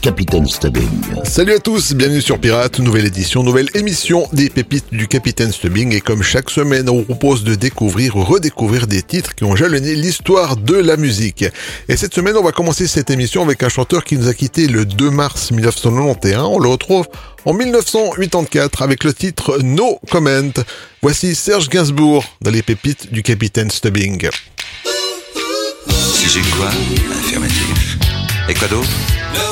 Capitaine Stubbing. Salut à tous, bienvenue sur Pirate, nouvelle édition, nouvelle émission des pépites du Capitaine Stubbing et comme chaque semaine on vous propose de découvrir ou redécouvrir des titres qui ont jalonné l'histoire de la musique. Et cette semaine on va commencer cette émission avec un chanteur qui nous a quitté le 2 mars 1991, on le retrouve en 1984 avec le titre No Comment. Voici Serge Gainsbourg dans les pépites du Capitaine Stubbing. Si j'ai quoi Affirmatif. Et quoi d'autre?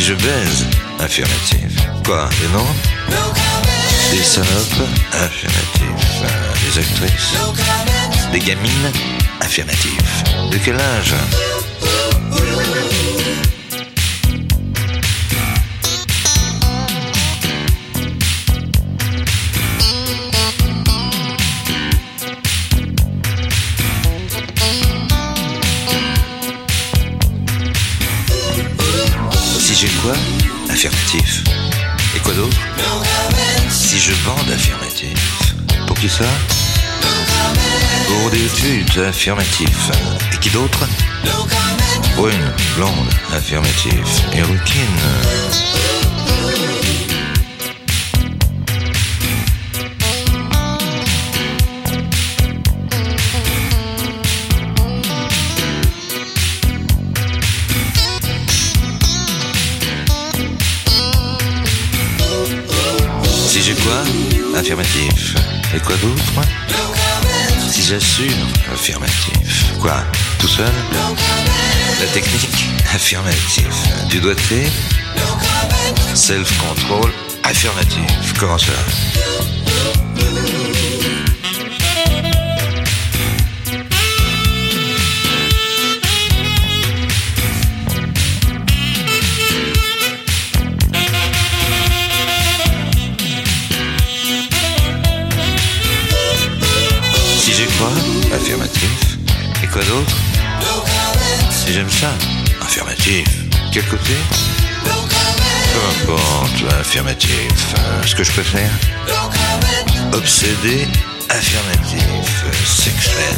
Si je baise Affirmatif. Quoi Des noms Des salopes Affirmatif. Euh, Des actrices Des gamines Affirmatif. De quel âge Affirmatif. Et quoi d'autre Si je bande affirmatif. Pour qui ça Pour des études affirmatif. Et qui d'autre Brune, blonde, affirmatif. Et routine. Quoi Affirmatif. Et quoi d'autre Si j'assure Affirmatif. Quoi Tout seul La technique Affirmatif. Du doigté Self-control Affirmatif. Comment ça Et quoi d'autre Si j'aime ça Affirmatif. Quel côté Peu importe, affirmatif. Euh, Ce que je préfère Obsédé, affirmatif, sexuel.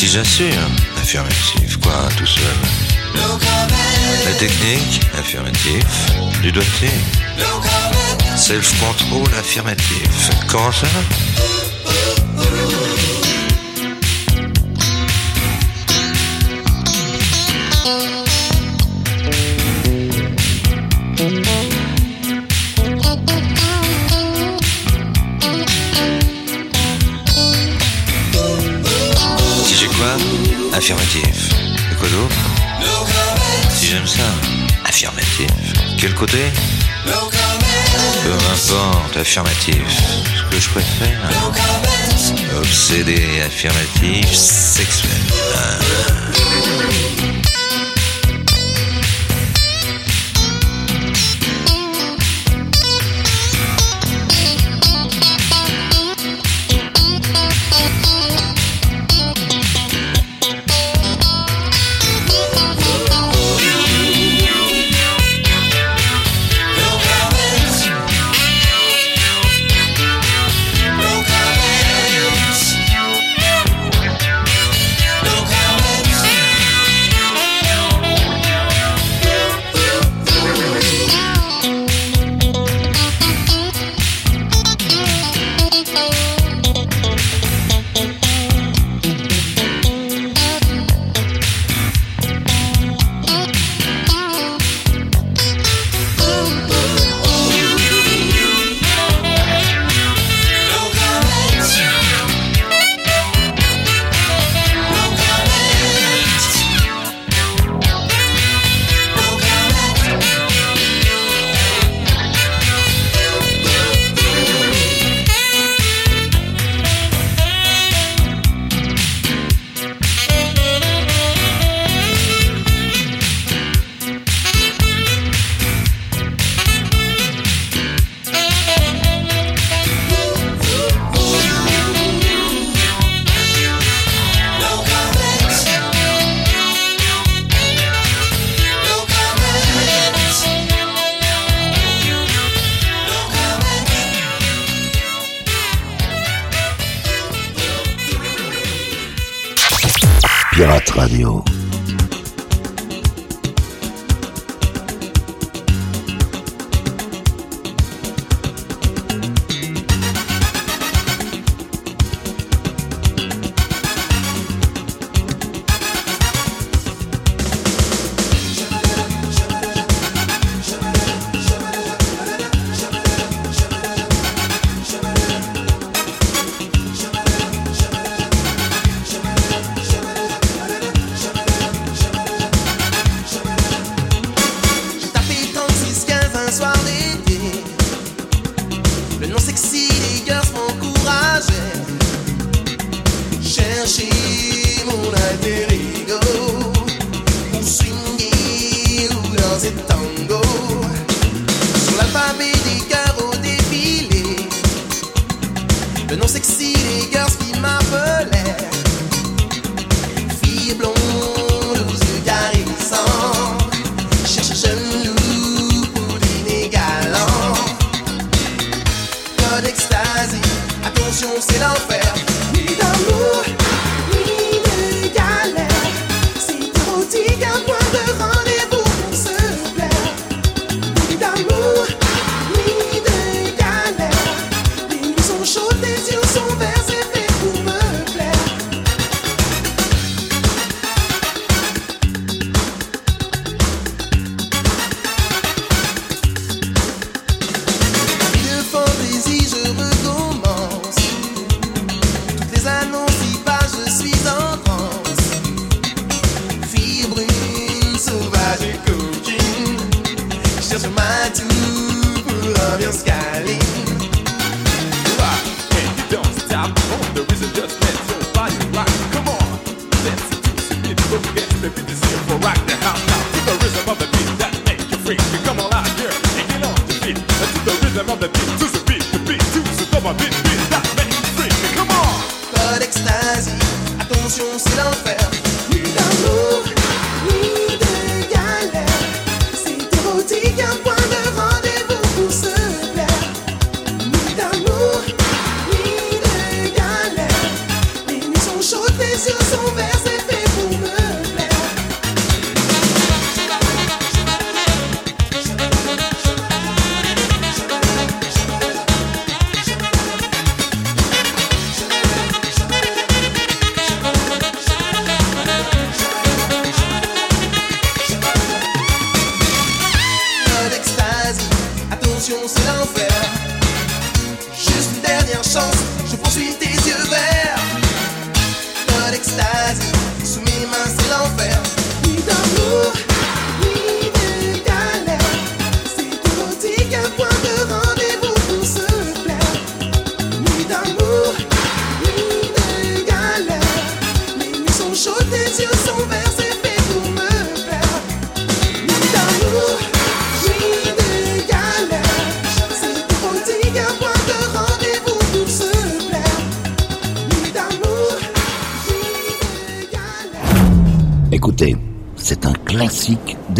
Si j'assure Affirmatif. Quoi, tout seul La technique Affirmatif. Du doigté Self-control affirmatif. Comment ça Affirmatif. Et quoi d'autre Si j'aime ça Affirmatif. Quel côté Peu importe, affirmatif. Ce que je préfère Obsédé, affirmatif, sexuel.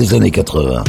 Des années 80.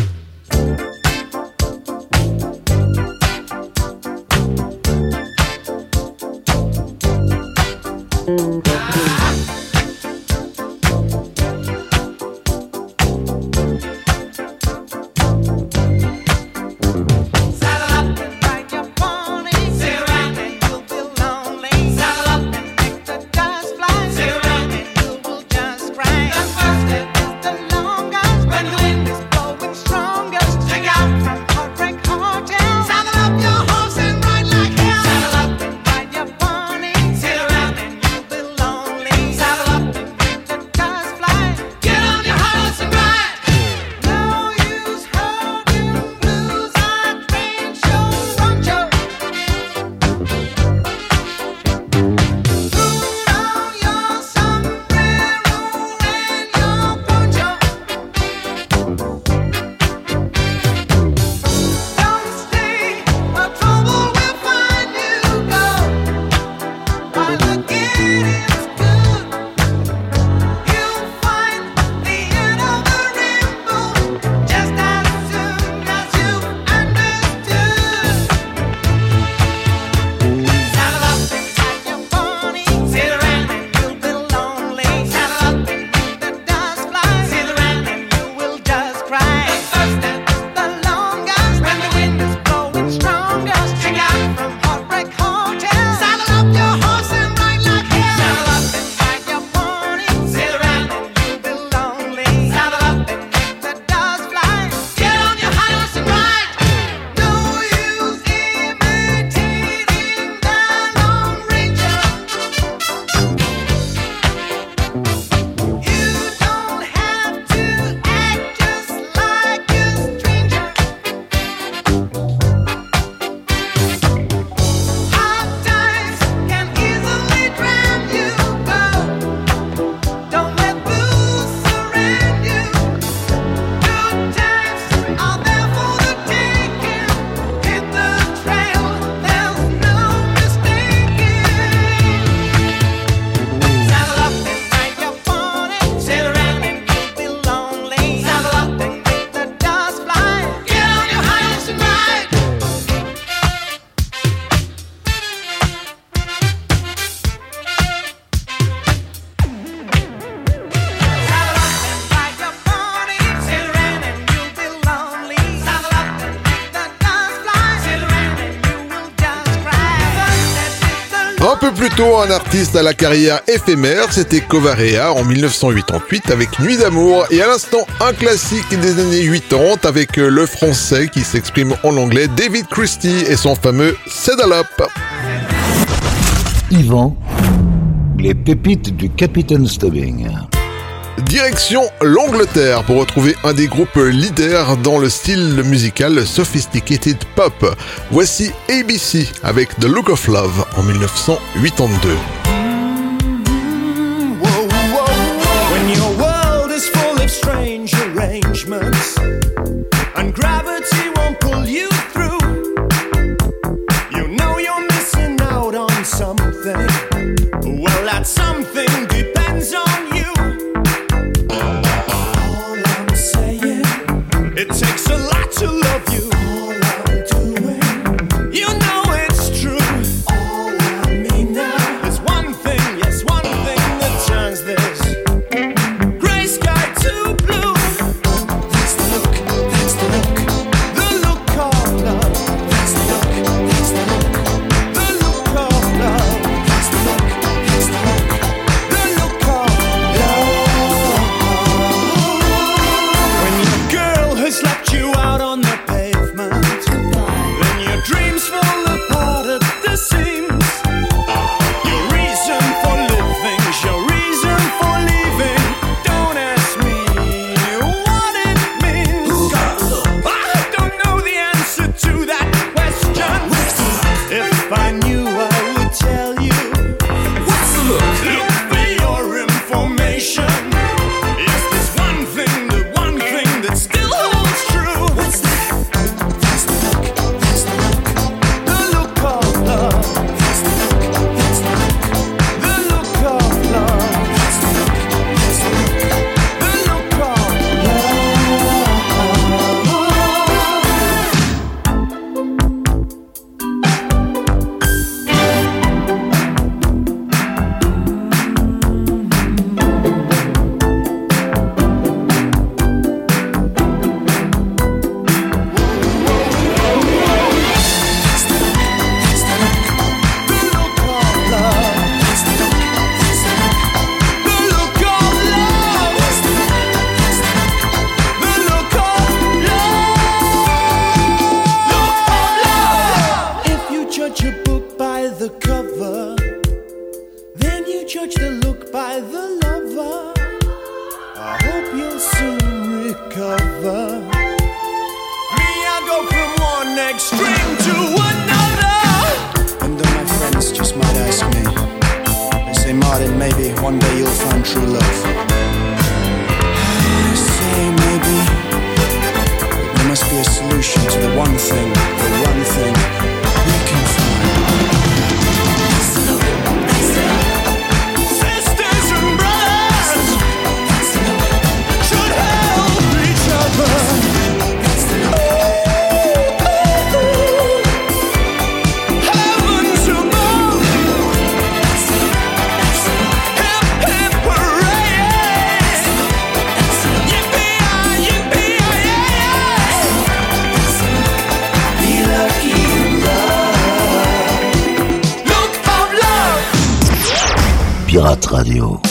Un artiste à la carrière éphémère, c'était Covarea en 1988 avec Nuit d'amour et à l'instant un classique des années 80 avec le français qui s'exprime en anglais David Christie et son fameux Saddle Up. Yvan, les pépites du Capitaine Stubbing. Direction l'Angleterre pour retrouver un des groupes leaders dans le style musical sophisticated pop. Voici ABC avec The Look of Love en 1982. one day you'll find true love. I say maybe there must be a solution to the one thing Radio.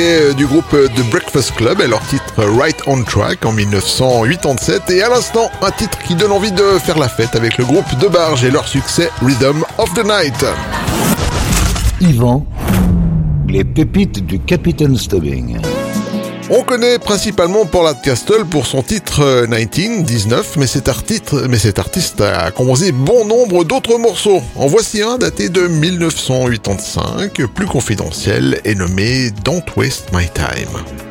Euh, du groupe The Breakfast Club et leur titre Right on Track en 1987 et à l'instant un titre qui donne envie de faire la fête avec le groupe de Barge et leur succès Rhythm of the Night. Yvan, les pépites du Capitaine Stubbing. On connaît principalement Paula Castle pour son titre 19, euh, mais cet, artiste, mais cet artiste a composé bon nombre d'autres morceaux. En voici un daté de 1985, plus confidentiel et nommé Don't Waste My Time.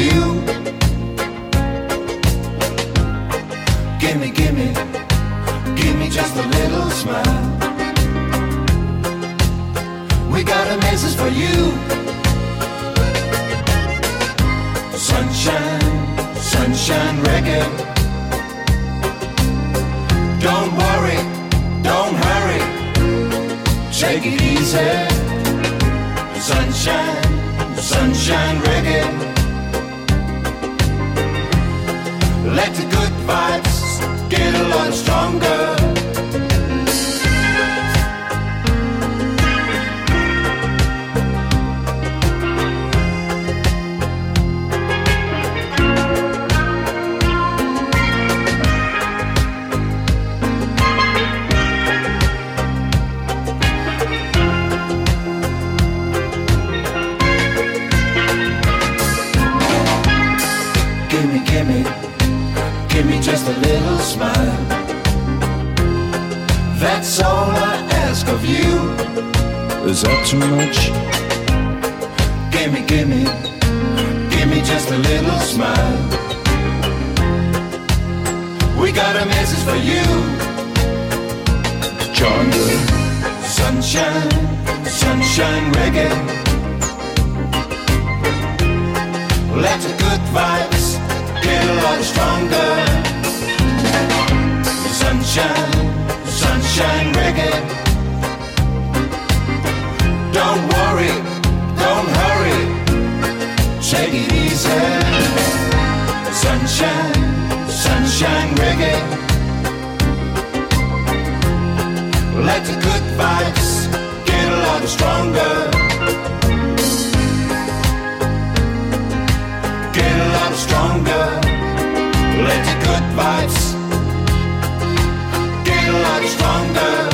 You. Don't worry, don't hurry, take it easy. Sunshine, sunshine. Let the good vibes get a lot stronger. Get a lot stronger. Let the good vibes a lot stronger.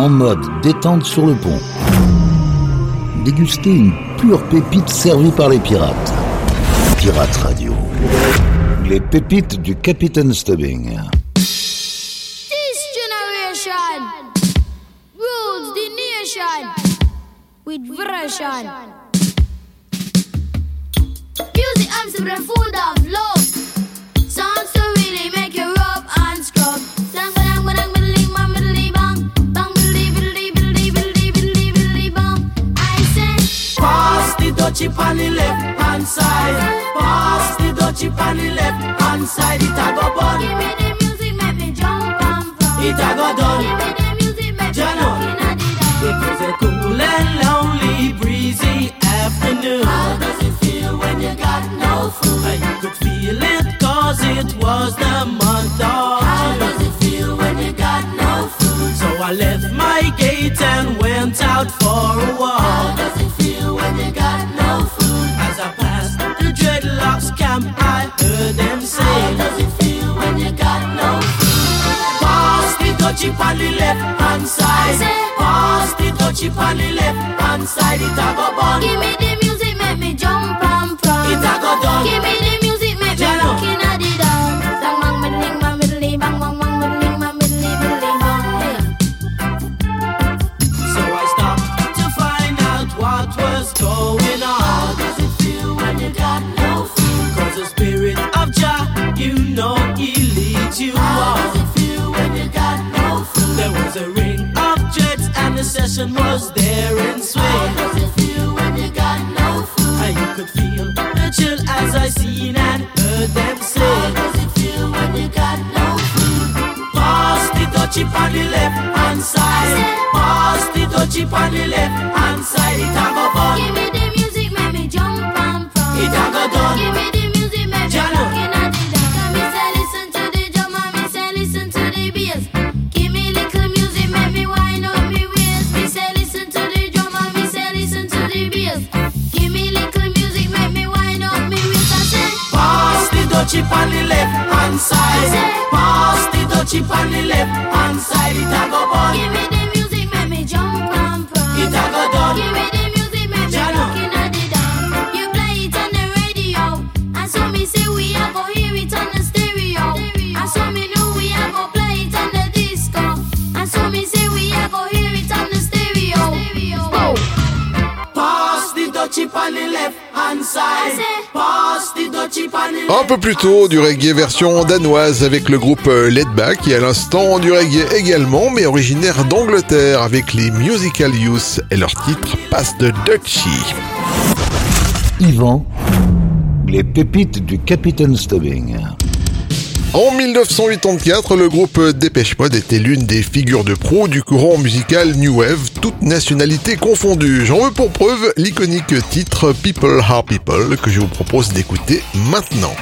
En mode détente sur le pont. Déguster une pure pépite servie par les pirates. Pirate Radio. Les pépites du Capitaine Stubbing. And went out for a walk. How does it feel when you got no food? As I passed the dreadlocks camp, I heard them say, How does it feel when you got no food? Pass the dutchie on the left hand side. Pass the dutchie on the left hand side. It a go bun. Give me the music, make me jump and from. It a go done. Give me the music, session was there in swing. How does it feel when you got no food? And you could feel the chill as I seen and heard them say. How does it feel when you got no food? Pass the dutchie on the left hand side. Pass the dutchie on the left hand side. It a go fun. Give me the music, make me jump and from. It a go done. Give me the Chip on the left hand side. Pass the touchy on the left hand side. It a go burn. Un peu plus tôt, du reggae version danoise avec le groupe euh, Ledback et à l'instant du reggae également, mais originaire d'Angleterre avec les Musical Youth et leur titre Passe de Dutchie. Yvan, les pépites du Capitaine Stubbing. En 1984, le groupe Dépêche Mode était l'une des figures de pro du courant musical New Wave, toute nationalité confondue. J'en veux pour preuve l'iconique titre People Are People que je vous propose d'écouter maintenant.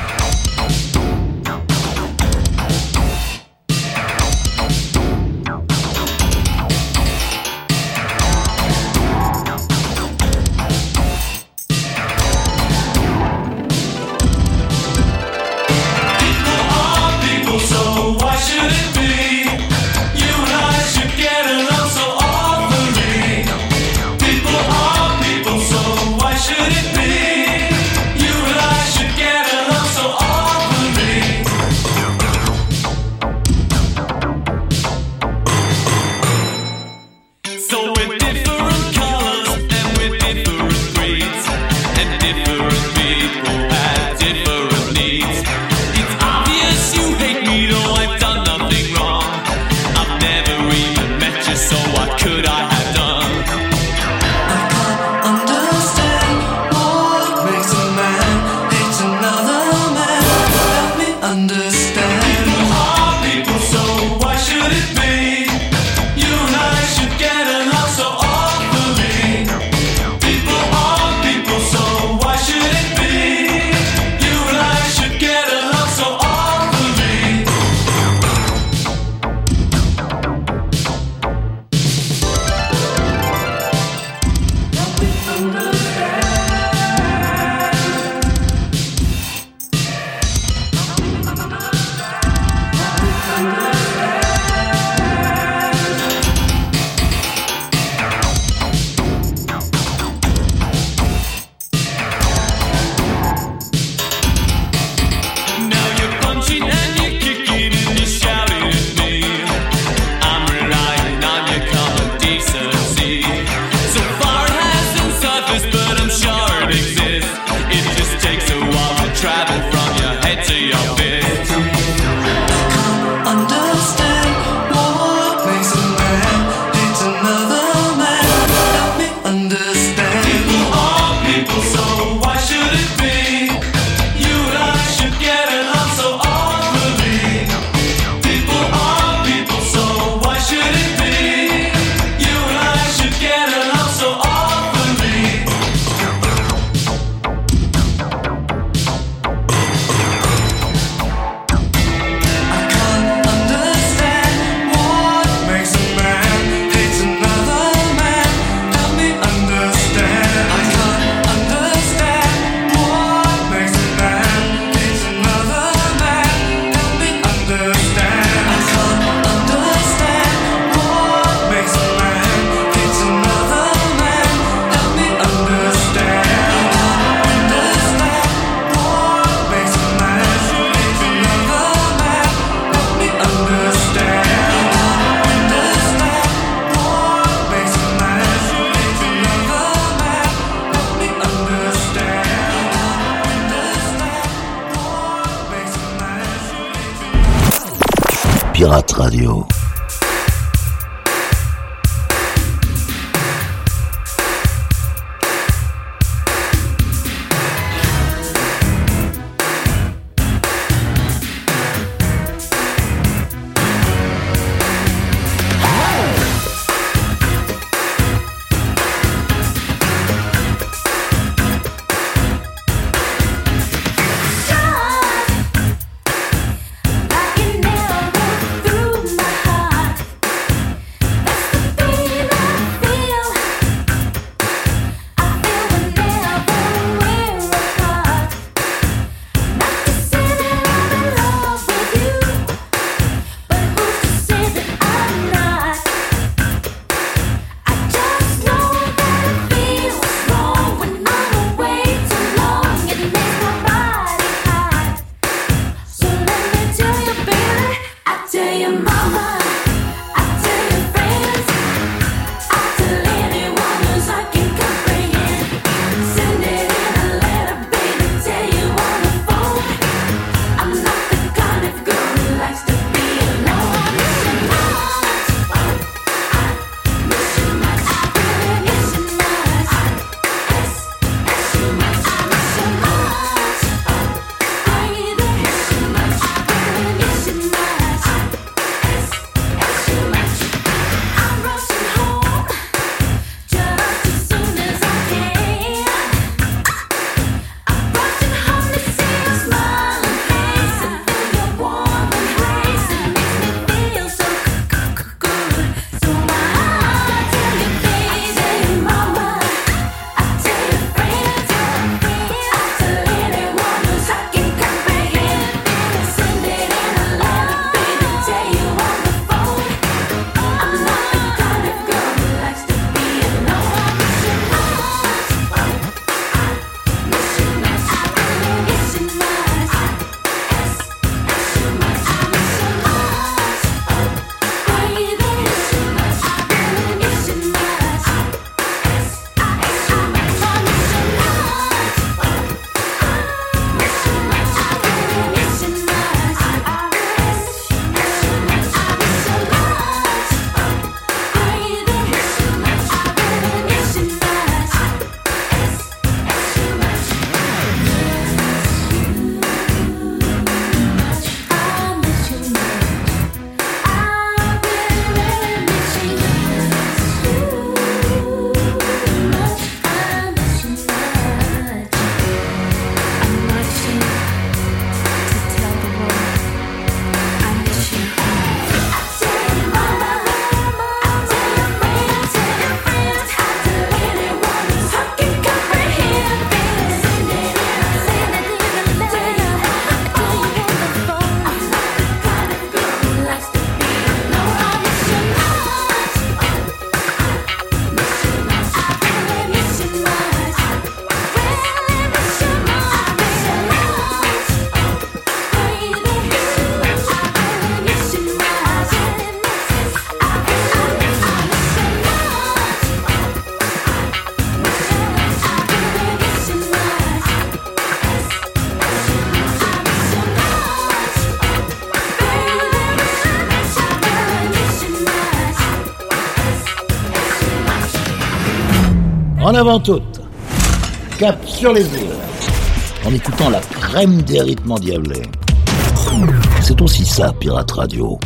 Pirate Radio. Avant toute, cap sur les îles, en écoutant la crème des rythmes endiablés. C'est aussi ça, Pirate Radio.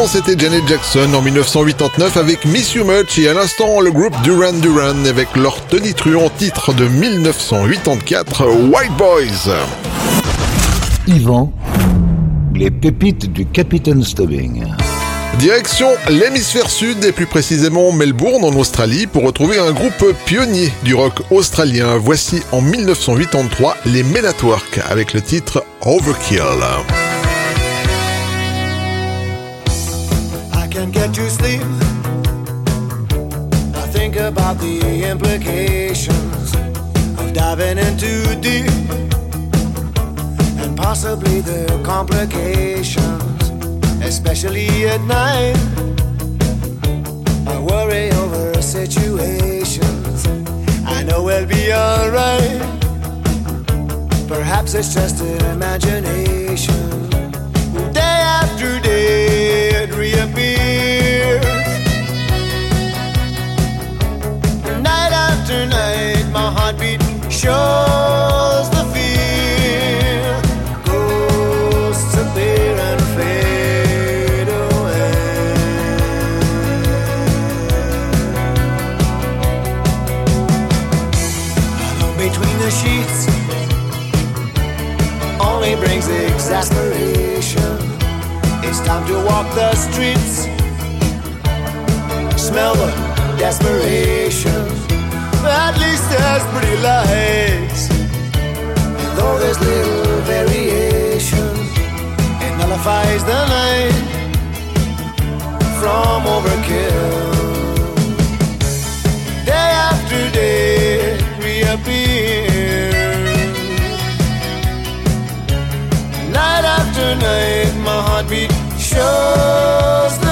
Avant, c'était Janet Jackson en 1989 avec Miss You Much et à l'instant le groupe Duran Duran avec leur tonitruant titre de 1984 White Boys. Yvan, les pépites du Capitaine Stubbing. Direction l'hémisphère sud et plus précisément Melbourne en Australie pour retrouver un groupe pionnier du rock australien. Voici en 1983 les Men at Work avec le titre Overkill. can't get to sleep. I think about the implications of diving in too deep and possibly the complications, especially at night. I worry over situations. I know we'll be alright. Perhaps it's just an imagination. Day after day, it reappears. Tonight, my heartbeat shows the fear. Ghosts appear and fade away. Between the sheets only brings exasperation. It's time to walk the streets. Smell the desperation at least there's pretty lights. And though there's little variation, it nullifies the night from overkill. Day after day, reappears. Night after night, my heartbeat shows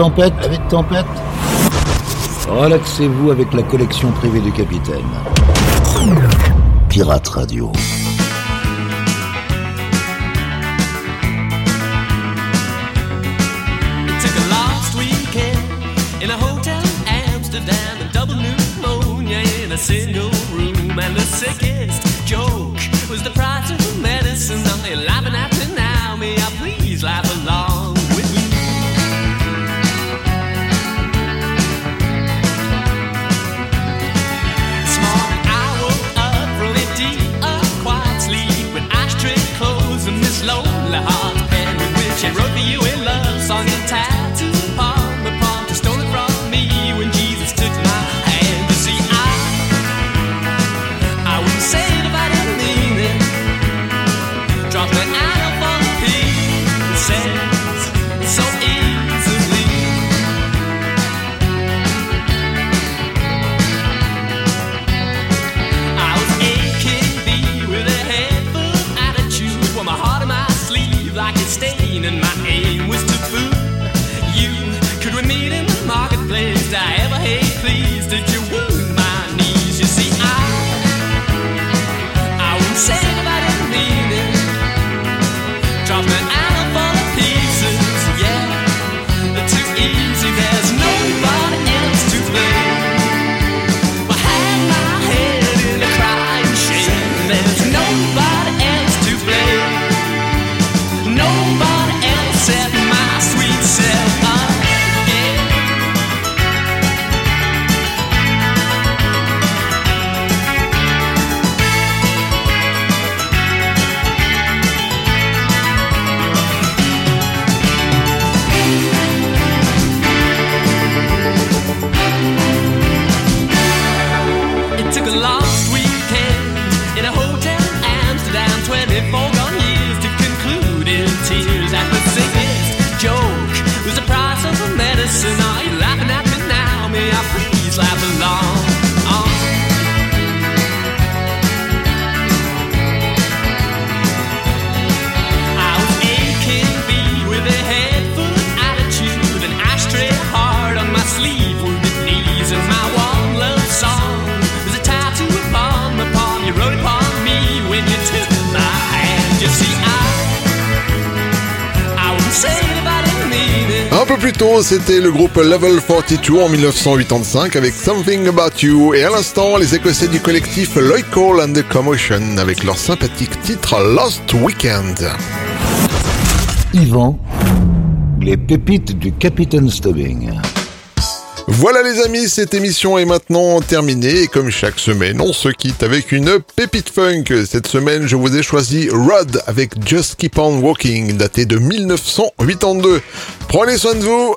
tempête, avec tempête. Relaxez-vous avec la collection privée du capitaine. Pirate Radio. single room and the sickest joke. C'était le groupe Level 42 en 1985 avec Something About You et à l'instant les Écossais du collectif Local and the Commotion avec leur sympathique titre Lost Weekend. Yvan, les pépites du Capitaine Stubbing. Voilà les amis, cette émission est maintenant terminée et comme chaque semaine, on se quitte avec une pépite funk. Cette semaine, je vous ai choisi Rod avec Just Keep On Walking, daté de 1982. Prenez soin de vous,